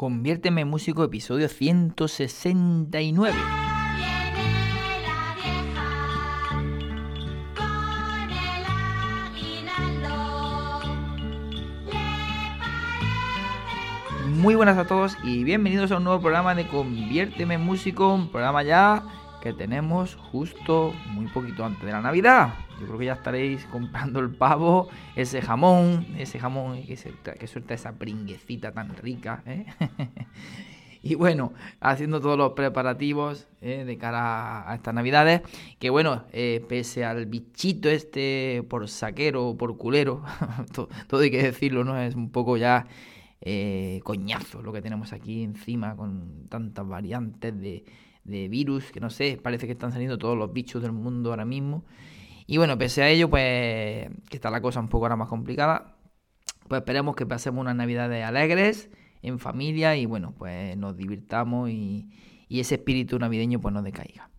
Conviérteme en músico, episodio 169. Muy buenas a todos y bienvenidos a un nuevo programa de Conviérteme en músico, un programa ya que tenemos justo muy poquito antes de la Navidad. Yo creo que ya estaréis comprando el pavo, ese jamón, ese jamón que, suelta esa pringuecita tan rica. ¿eh? y bueno, haciendo todos los preparativos ¿eh? de cara a estas navidades, que bueno, eh, pese al bichito este por saquero por culero, todo, hay que decirlo, ¿no? Es un poco ya coñazo lo que tenemos aquí encima con tantas variantes de virus, que no sé, parece que están saliendo todos los bichos del mundo ahora mismo. Y bueno, pese a ello, pues que está la cosa un poco ahora más complicada, pues esperemos que pasemos unas navidades alegres, en familia y bueno, pues nos divirtamos y, ese espíritu navideño pues no decaiga.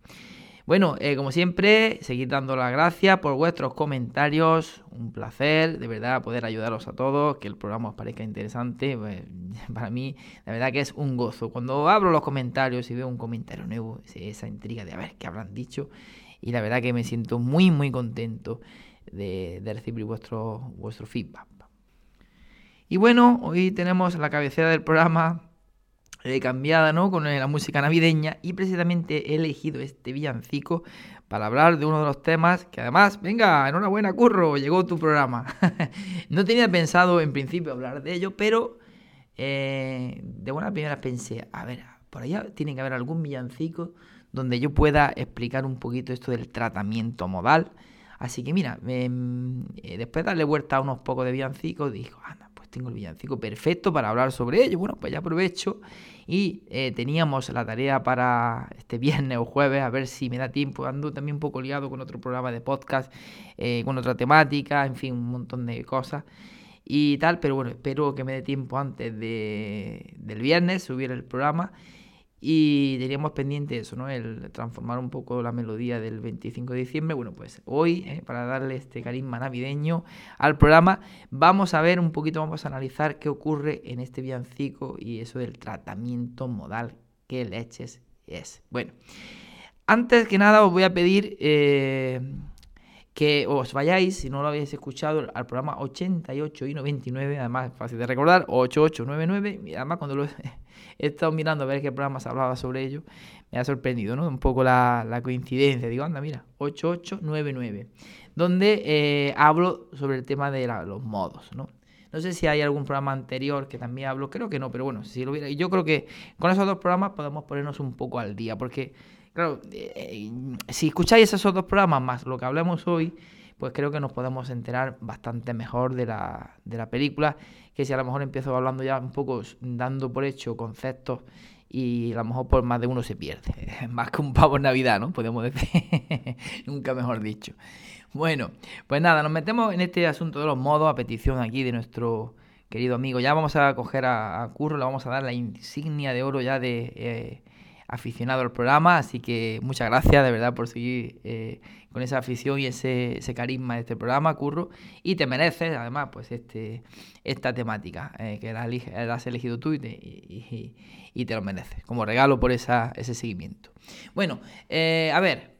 Bueno, eh, como siempre, seguid dando las gracias por vuestros comentarios. Un placer, de verdad, poder ayudaros a todos, que el programa os parezca interesante. Pues, para mí, la verdad que es un gozo. Cuando abro los comentarios y veo un comentario nuevo, esa intriga de a ver qué habrán dicho. Y la verdad que me siento muy, muy contento de, recibir vuestro, vuestro feedback. Y bueno, hoy tenemos la cabecera del programa eh, cambiada ¿no? con la música navideña y precisamente he elegido este villancico para hablar de uno de los temas que además, venga, enhorabuena Curro, llegó tu programa. no tenía pensado en principio hablar de ello, pero eh, de buena primera pensé, a ver, por allá tiene que haber algún villancico donde yo pueda explicar un poquito esto del tratamiento modal. Así que mira, eh, después de darle vuelta a unos pocos de villancicos, dijo, anda, pues tengo el villancico perfecto para hablar sobre ello. Bueno, pues ya aprovecho y eh, teníamos la tarea para este viernes o jueves, a ver si me da tiempo. Ando también un poco liado con otro programa de podcast, eh, con otra temática, en fin, un montón de cosas y tal. Pero bueno, espero que me dé tiempo antes de, del viernes subir el programa y teníamos pendiente eso, ¿no? El transformar un poco la melodía del 25 de diciembre. Bueno, pues hoy, ¿eh? para darle este carisma navideño al programa, vamos a ver un poquito, vamos a analizar qué ocurre en este villancico y eso del tratamiento modal que leches es. Bueno, antes que nada os voy a pedir eh, que os vayáis, si no lo habéis escuchado, al programa 88 y 99, además fácil de recordar, 8899, y además cuando lo he estado mirando a ver qué programas hablaba sobre ello, me ha sorprendido, ¿no? Un poco la, coincidencia. Digo, anda, mira, 8899, donde eh, hablo sobre el tema de los modos, ¿no? No sé si hay algún programa anterior que también hablo, creo que no, pero bueno, si lo hubiera. Yo creo que con esos dos programas podemos ponernos un poco al día, porque, claro, eh, si escucháis esos dos programas más lo que hablemos hoy, pues creo que nos podemos enterar bastante mejor de la, de la película que si a lo mejor empiezo hablando ya un poco dando por hecho conceptos y a lo mejor por más de uno se pierde. Más que un pavo en Navidad, ¿no? Podemos decir. Nunca mejor dicho. Bueno, pues nada, nos metemos en este asunto de los modos a petición aquí de nuestro querido amigo. Ya vamos a coger a, Curro, le vamos a dar la insignia de oro ya de eh, aficionado al programa. Así que muchas gracias de verdad por seguir eh, con esa afición y ese, carisma de este programa, Curro, y te mereces además pues este esta temática eh, que la, has elegido tú y te, lo mereces, como regalo por esa, ese seguimiento. Bueno, eh, a ver,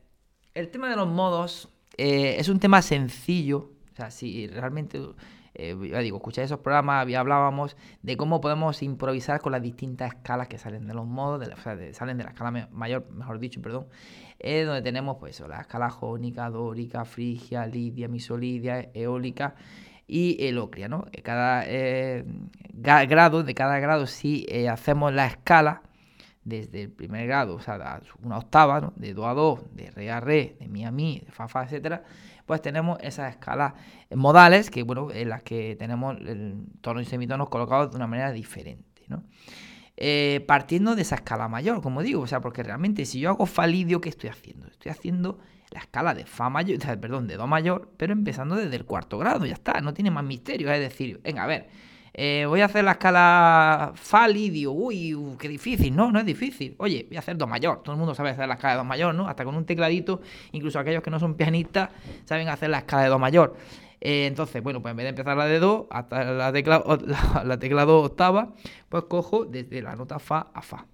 el tema de los modos es un tema sencillo, o sea, si realmente... ya digo, escucháis esos programas, hablábamos de cómo podemos improvisar con las distintas escalas que salen de los modos, o sea, salen de la escala mayor, mejor dicho, perdón, es donde tenemos pues la escala jónica, dórica, frigia, lidia, misolidia, eólica y elocria, ¿no? Cada eh, grado, de cada grado, si eh, hacemos la escala desde el primer grado, o sea, una octava, ¿no? de do a do, de re a re, de mi a mi, de fa fa, etcétera, pues tenemos esas escalas modales que, bueno, en las que tenemos el tono y semitonos colocados de una manera diferente, ¿no? eh, partiendo de esa escala mayor, como digo, o sea, porque realmente si yo hago fa lidio, ¿qué estoy haciendo? Estoy haciendo la escala de fa mayor, perdón, de do mayor, pero empezando desde el cuarto grado, ya está, no tiene más misterio, es decir, venga, a ver, eh, voy a hacer la escala fa lidio, uy, qué difícil, no, no es difícil, oye, voy a hacer do mayor, todo el mundo sabe hacer la escala de do mayor, ¿no? Hasta con un tecladito, incluso aquellos que no son pianistas saben hacer la escala de do mayor. Eh, entonces, bueno, pues en vez de empezar la de do hasta la tecla, la, tecla do octava, pues cojo desde la nota fa a fa.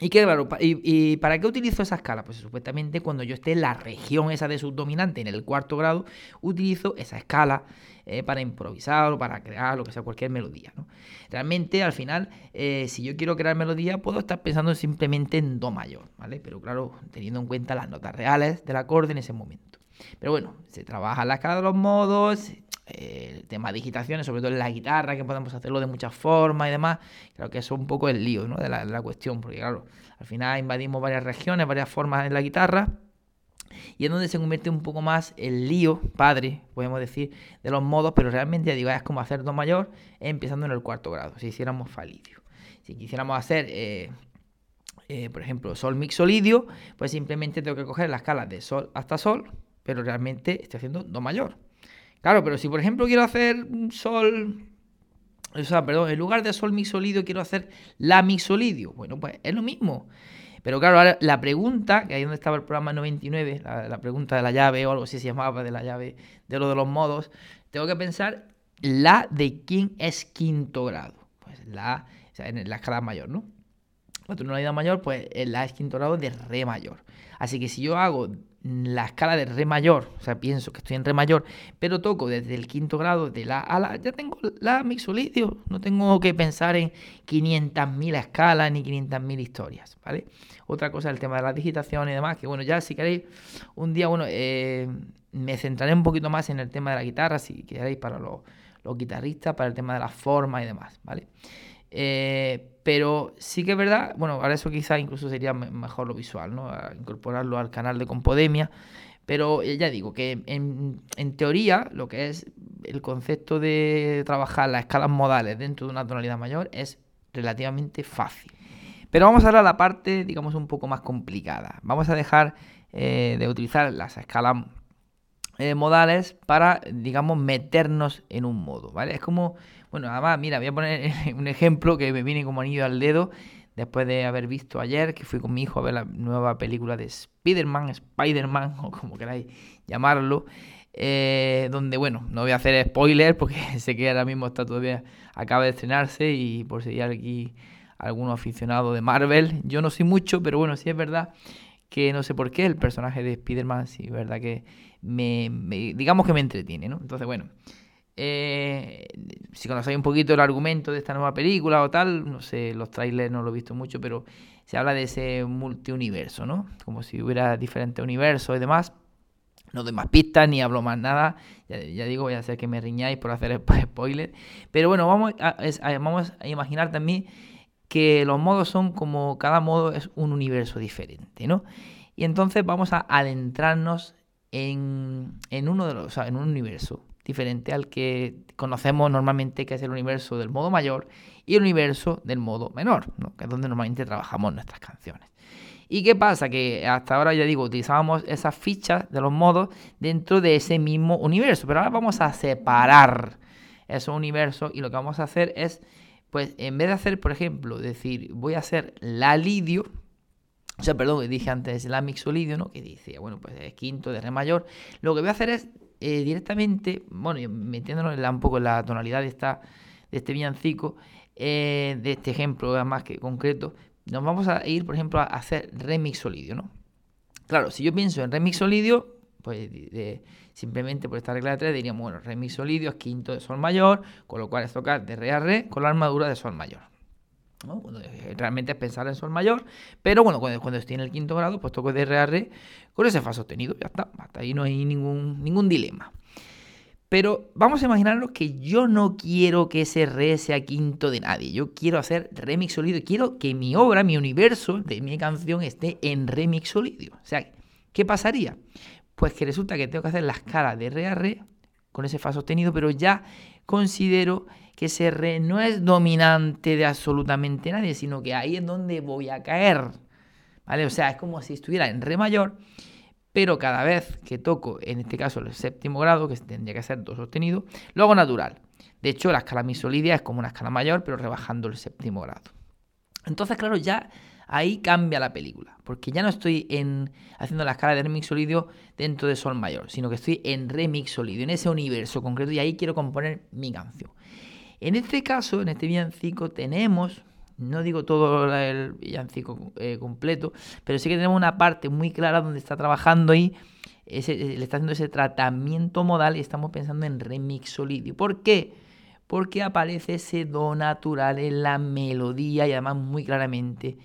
Y que claro, y, para qué utilizo esa escala? Pues supuestamente cuando yo esté en la región esa de subdominante, en el cuarto grado, utilizo esa escala eh, para improvisar o para crear lo que sea, cualquier melodía. ¿no? Realmente, al final, eh, si yo quiero crear melodía, puedo estar pensando simplemente en Do mayor, ¿vale? Pero claro, teniendo en cuenta las notas reales del acorde en ese momento. Pero bueno, se trabaja la escala de los modos, el tema de digitaciones, sobre todo en la guitarra, que podemos hacerlo de muchas formas y demás. Creo que eso es un poco el lío ¿no? de, la, cuestión, porque claro, al final invadimos varias regiones, varias formas en la guitarra. Y es donde se convierte un poco más el lío, padre, podemos decir, de los modos, pero realmente digo, es como hacer do mayor empezando en el cuarto grado, si hiciéramos falidio. Si quisiéramos hacer, eh, eh, por ejemplo, sol mixolidio, pues simplemente tengo que coger la escala de sol hasta sol, pero realmente estoy haciendo do mayor. Claro, pero si por ejemplo quiero hacer un sol, o sea, perdón, en lugar de sol mixolidio quiero hacer la mixolidio, bueno, pues es lo mismo. Pero claro, ahora la pregunta, que ahí donde estaba el programa 99, la, pregunta de la llave o algo así se llamaba, de la llave, de lo de los modos, tengo que pensar la de quién es quinto grado. Pues la, o sea, en la escala mayor, ¿no? La tonalidad mayor, pues la es quinto grado de re mayor. Así que si yo hago la escala de re mayor, o sea, pienso que estoy en re mayor, pero toco desde el quinto grado de la a la, ya tengo la mixolidio, no tengo que pensar en 500.000 escalas ni 500.000 historias, ¿vale? Otra cosa, el tema de la digitación y demás, que bueno, ya si queréis, un día, bueno, eh, me centraré un poquito más en el tema de la guitarra, si queréis, para los, los guitarristas, para el tema de la forma y demás, ¿vale? Eh, pero sí que es verdad, bueno, ahora eso quizás incluso sería mejor lo visual, ¿no? incorporarlo al canal de Compodemia. Pero eh, ya digo que en, teoría lo que es el concepto de trabajar las escalas modales dentro de una tonalidad mayor es relativamente fácil. Pero vamos a a la parte, digamos, un poco más complicada. Vamos a dejar eh, de utilizar las escalas modales para, digamos, meternos en un modo, ¿vale? Es como bueno, además, mira, voy a poner un ejemplo que me viene como anillo al dedo después de haber visto ayer que fui con mi hijo a ver la nueva película de Spider-Man, Spider-Man, o como queráis llamarlo, eh, donde, bueno, no voy a hacer spoiler porque sé que ahora mismo está todavía, acaba de estrenarse y por si hay aquí alguno aficionado de Marvel, yo no soy mucho, pero bueno, sí es verdad que no sé por qué el personaje de Spider-Man, sí es verdad que me, me, digamos que me entretiene, ¿no? Entonces, bueno, eh, si conocéis un poquito el argumento de esta nueva película o tal, no sé, los trailers no lo he visto mucho, pero se habla de ese multiuniverso, ¿no? Como si hubiera diferentes universos y demás. No doy más pistas ni hablo más nada. Ya, digo, voy a hacer que me riñáis por hacer spoiler. Pero bueno, vamos a, vamos a imaginar también que los modos son como cada modo es un universo diferente, ¿no? Y entonces vamos a adentrarnos en, en uno de los, o sea, en un universo diferente al que conocemos normalmente, que es el universo del modo mayor y el universo del modo menor, que es donde normalmente trabajamos nuestras canciones. ¿Y qué pasa? Que hasta ahora, ya digo, utilizábamos esas fichas de los modos dentro de ese mismo universo, pero ahora vamos a separar esos universos y lo que vamos a hacer es, pues en vez de hacer, por ejemplo, decir, voy a hacer la lidio, o sea, perdón, dije antes la mixolidio, ¿no? Que dice, bueno, pues es quinto de re mayor. Lo que voy a hacer es eh, directamente, bueno, metiéndonos un poco en la tonalidad de, esta, de este villancico, eh, de este ejemplo más que concreto, nos vamos a ir, por ejemplo, a hacer remix solidio, ¿no? Claro, si yo pienso en remix solidio, pues simplemente por esta regla de tres diríamos, bueno, remix solidio es quinto de sol mayor, con lo cual es tocar de re a re con la armadura de sol mayor. Eh, realmente es pensar en sol mayor, pero bueno, cuando, cuando estoy en el quinto grado, pues toco de re a re con ese fa sostenido, ya está, hasta ahí no hay ningún, ningún dilema. Pero vamos a imaginarnos que yo no quiero que ese re sea quinto de nadie. Yo quiero hacer remix sólido. Quiero que mi obra, mi universo de mi canción esté en remix sólido. O sea, ¿qué pasaría? Pues que resulta que tengo que hacer la escala de re a re con ese fa sostenido, pero ya considero que ese re no es dominante de absolutamente nadie, sino que ahí es donde voy a caer. ¿Vale? O sea, es como si estuviera en re mayor, pero cada vez que toco, en este caso el séptimo grado, que tendría que ser do sostenido, lo hago natural. De hecho, la escala misolidia es como una escala mayor, pero rebajando el séptimo grado. Entonces, claro, ya ahí cambia la película, porque ya no estoy en, haciendo la escala de re mixolidio dentro de sol mayor, sino que estoy en re mixolidio, en ese universo concreto, y ahí quiero componer mi canción. En este caso, en este villancico, tenemos, no digo todo el villancico eh, completo, pero sí que tenemos una parte muy clara donde está trabajando ahí, ese, le está haciendo ese tratamiento modal y estamos pensando en re mixolidio. ¿Por qué? Porque aparece ese do natural en la melodía y además muy claramente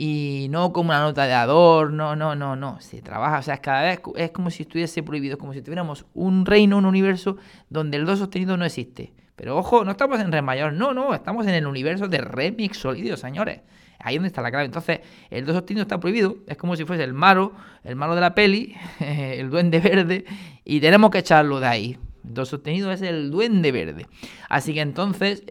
y no como una nota de adorno, no, no, no, se trabaja, o sea, cada vez es como si estuviese prohibido, es como si tuviéramos un reino, un universo donde el do sostenido no existe. Pero ojo, no estamos en re mayor, no, no, estamos en el universo de re mixolidio, señores. Ahí es donde está la clave. Entonces, el do sostenido está prohibido, es como si fuese el malo, el malo de la peli, el duende verde, y tenemos que echarlo de ahí. Do sostenido es el duende verde. Así que entonces...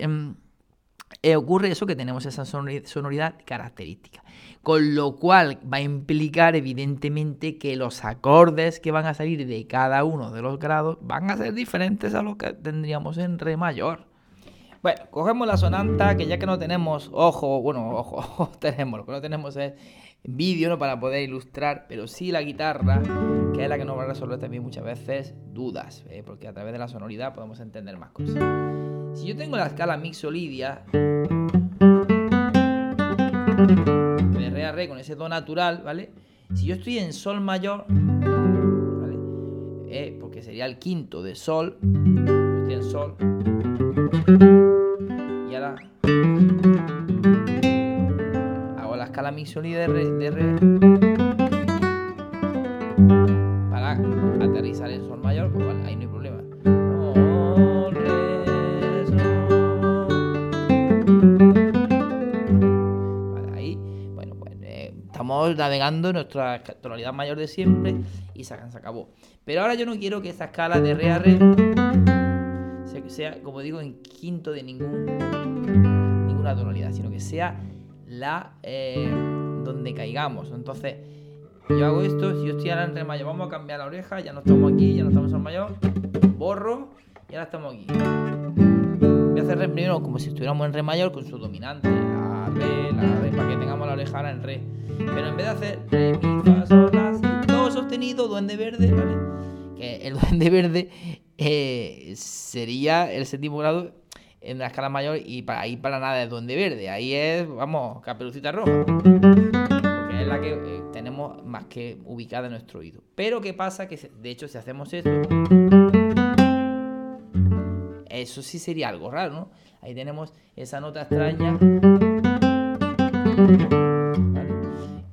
Eh, ocurre eso que tenemos esa sonoridad característica. Con lo cual va a implicar evidentemente que los acordes que van a salir de cada uno de los grados van a ser diferentes a los que tendríamos en re mayor. Bueno, cogemos la sonanta, que ya que no tenemos ojo, bueno, ojo, tenemos, lo que no tenemos es vídeo ¿no? para poder ilustrar, pero sí la guitarra, que es la que nos va a resolver también muchas veces dudas, ¿eh? porque a través de la sonoridad podemos entender más cosas. Si yo tengo la escala mixolidia de re a re con ese do natural, ¿vale? Si yo estoy en sol mayor, ¿vale? Eh, porque sería el quinto de sol, estoy en sol, y ahora hago la escala mixolidia de re, re para aterrizar en navegando nuestra tonalidad mayor de siempre y se, acabó. Pero ahora yo no quiero que esa escala de re a re sea, como digo, en quinto de ningún, ninguna tonalidad, sino que sea la eh, donde caigamos. Entonces, yo hago esto, si yo estoy ahora en re mayor, vamos a cambiar la oreja, ya no estamos aquí, ya no estamos en mayor, borro y ahora estamos aquí. Voy a hacer re primero como si estuviéramos en re mayor con su dominante, para que tengamos la oreja en re. Pero en vez de hacer re, mi, fa, sol, la, si, do sostenido, duende verde, ¿vale? Que el duende verde eh, sería el séptimo grado en la escala mayor y ahí para nada es duende verde. Ahí es, vamos, caperucita roja. Porque es la que eh, tenemos más que ubicada en nuestro oído. Pero ¿qué pasa? Que de hecho si hacemos esto... Eso sí sería algo raro, ¿no? Ahí tenemos esa nota extraña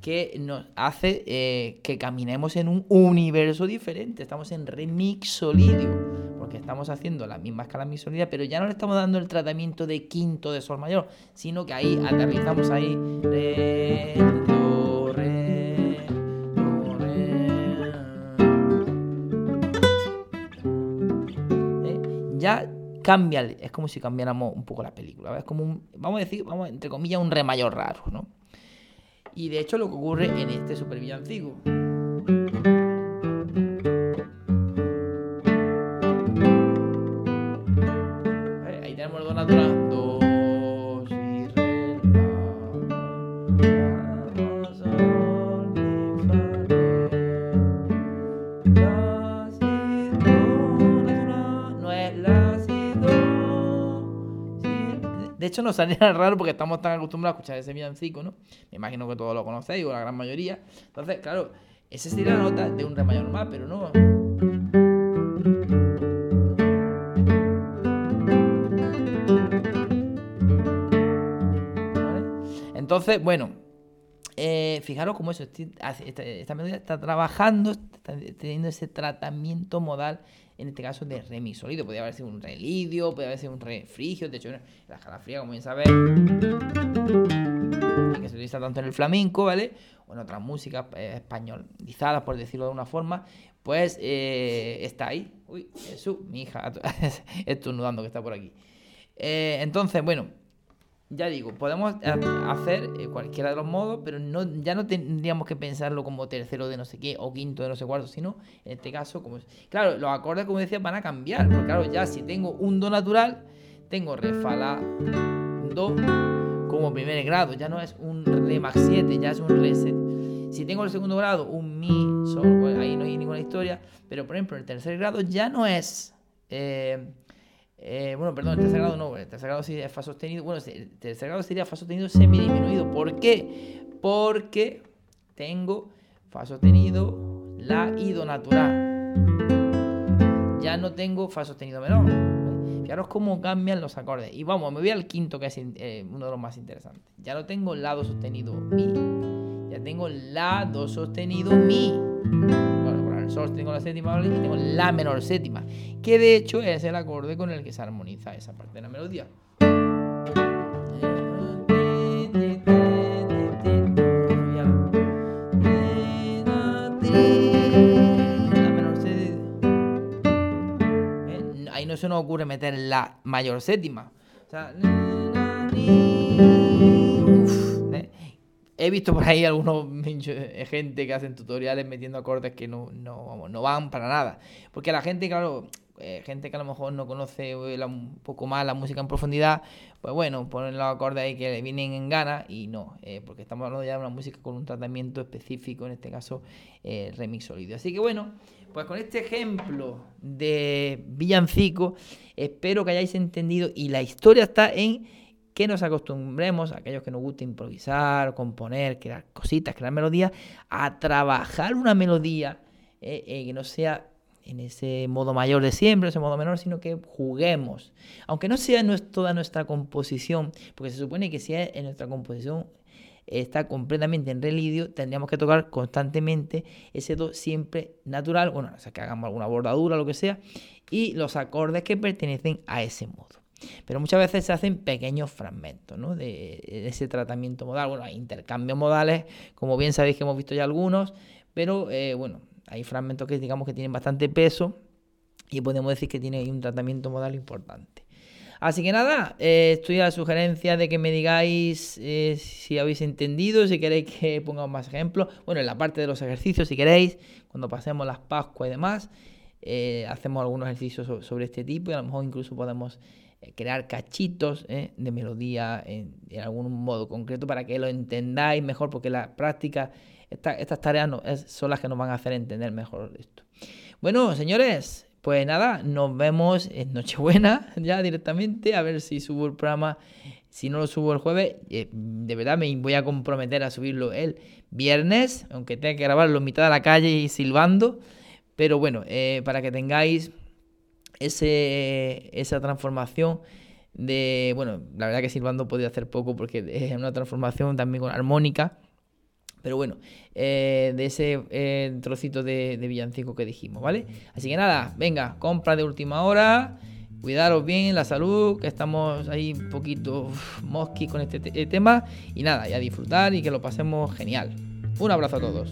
que nos hace eh, que caminemos en un universo diferente. Estamos en remixolidio, porque estamos haciendo la misma escala mixolidia, pero ya no le estamos dando el tratamiento de quinto de sol mayor, sino que ahí aterrizamos ahí. Re, cambia, es como si cambiáramos un poco la película, es como un, vamos a decir, vamos entre comillas, un re mayor raro, ¿no? Y de hecho lo que ocurre en este super villancico. Ahí tenemos el. Do, hecho sale raro porque estamos tan acostumbrados a escuchar ese villancico, ¿no? Me imagino que todos lo conocéis o la gran mayoría. Entonces, claro, esa sería la nota de un re mayor normal, pero no. Entonces, bueno, eh, fijaros cómo eso, esta, melodía está trabajando, está teniendo ese tratamiento modal, en este caso de re mi sólido. Podría haber sido un re lidio, podría haber sido un re frigio, de hecho, la escala fría, como bien sabéis que se utiliza tanto en el flamenco, ¿vale? O en otras músicas eh, españolizadas, por decirlo de una forma, pues eh, está ahí. Uy, Jesús, mi hija, estornudando que está por aquí. Eh, entonces, bueno, ya digo, podemos hacer eh, cualquiera de los modos, pero no, ya no tendríamos que pensarlo como tercero de no sé qué o quinto de no sé cuánto, sino en este caso, como claro, los acordes, como decía, van a cambiar, porque claro, ya si tengo un do natural, tengo re, fa, do como primer grado, ya no es un re max 7, ya es un re 7. Si tengo el segundo grado, un mi, sol, ahí no hay ninguna historia, pero por ejemplo, el tercer grado ya no es. Eh, eh, bueno, perdón, el tercer grado no, el tercer grado sí es fa sostenido. Bueno, el tercer grado sería fa sostenido semidisminuido. ¿Por qué? Porque tengo fa sostenido, la y do natural. Ya no tengo fa sostenido menor. Fijaros cómo cambian los acordes. Y vamos, me voy al quinto, que es eh, uno de los más interesantes. Ya no tengo la, do sostenido, mi. Ya tengo la, do sostenido, mi la séptima y tengo la menor séptima, que de hecho es el acorde con el que se armoniza esa parte de la melodía. Ahí no se nos ocurre meter la mayor séptima. He visto por ahí algunos eh, gente que hacen tutoriales metiendo acordes que no, no, no van para nada. Porque la gente, claro, eh, gente que a lo mejor no conoce eh, un poco más la música en profundidad, pues bueno, ponen los acordes ahí que le vienen en gana y no, porque estamos hablando ya de una música con un tratamiento específico, en este caso remix sólido. Así que bueno, pues con este ejemplo de villancico, espero que hayáis entendido y la historia está en que nos acostumbremos, aquellos que nos gusta improvisar, componer, crear cositas, crear melodías, a trabajar una melodía eh, eh, que no sea en ese modo mayor de siempre, ese modo menor, sino que juguemos. Aunque no sea toda nuestra composición, porque se supone que si en nuestra composición está completamente en relidio, tendríamos que tocar constantemente ese do siempre natural, bueno, o sea, que hagamos alguna bordadura, lo que sea, y los acordes que pertenecen a ese modo. Pero muchas veces se hacen pequeños fragmentos ¿no? de, ese tratamiento modal. Bueno, hay intercambios modales, como bien sabéis que hemos visto ya algunos, pero eh, bueno, hay fragmentos que digamos que tienen bastante peso y podemos decir que tiene un tratamiento modal importante. Así que nada, eh, estoy a la sugerencia de que me digáis eh, si habéis entendido, si queréis que pongamos más ejemplos. Bueno, en la parte de los ejercicios, si queréis, cuando pasemos las Pascuas y demás, hacemos algunos ejercicios sobre este tipo y a lo mejor incluso podemos crear cachitos eh, de melodía en, algún modo concreto para que lo entendáis mejor, porque la práctica, estas tareas no, son las que nos van a hacer entender mejor esto. Bueno, señores, pues nada, nos vemos en Nochebuena ya directamente, a ver si subo el programa. Si no lo subo el jueves, eh, de verdad me voy a comprometer a subirlo el viernes, aunque tenga que grabarlo en mitad de la calle y silbando. Pero bueno, para que tengáis ese, esa transformación de, bueno, la verdad que silbando podía hacer poco porque es una transformación también con armónica, pero bueno, eh, de ese eh, trocito de, villancico que dijimos, ¿vale? Así que nada, venga, compra de última hora, cuidaros bien, la salud, que estamos ahí un poquito mosqui con este tema, y nada, y a disfrutar y que lo pasemos genial. Un abrazo a todos.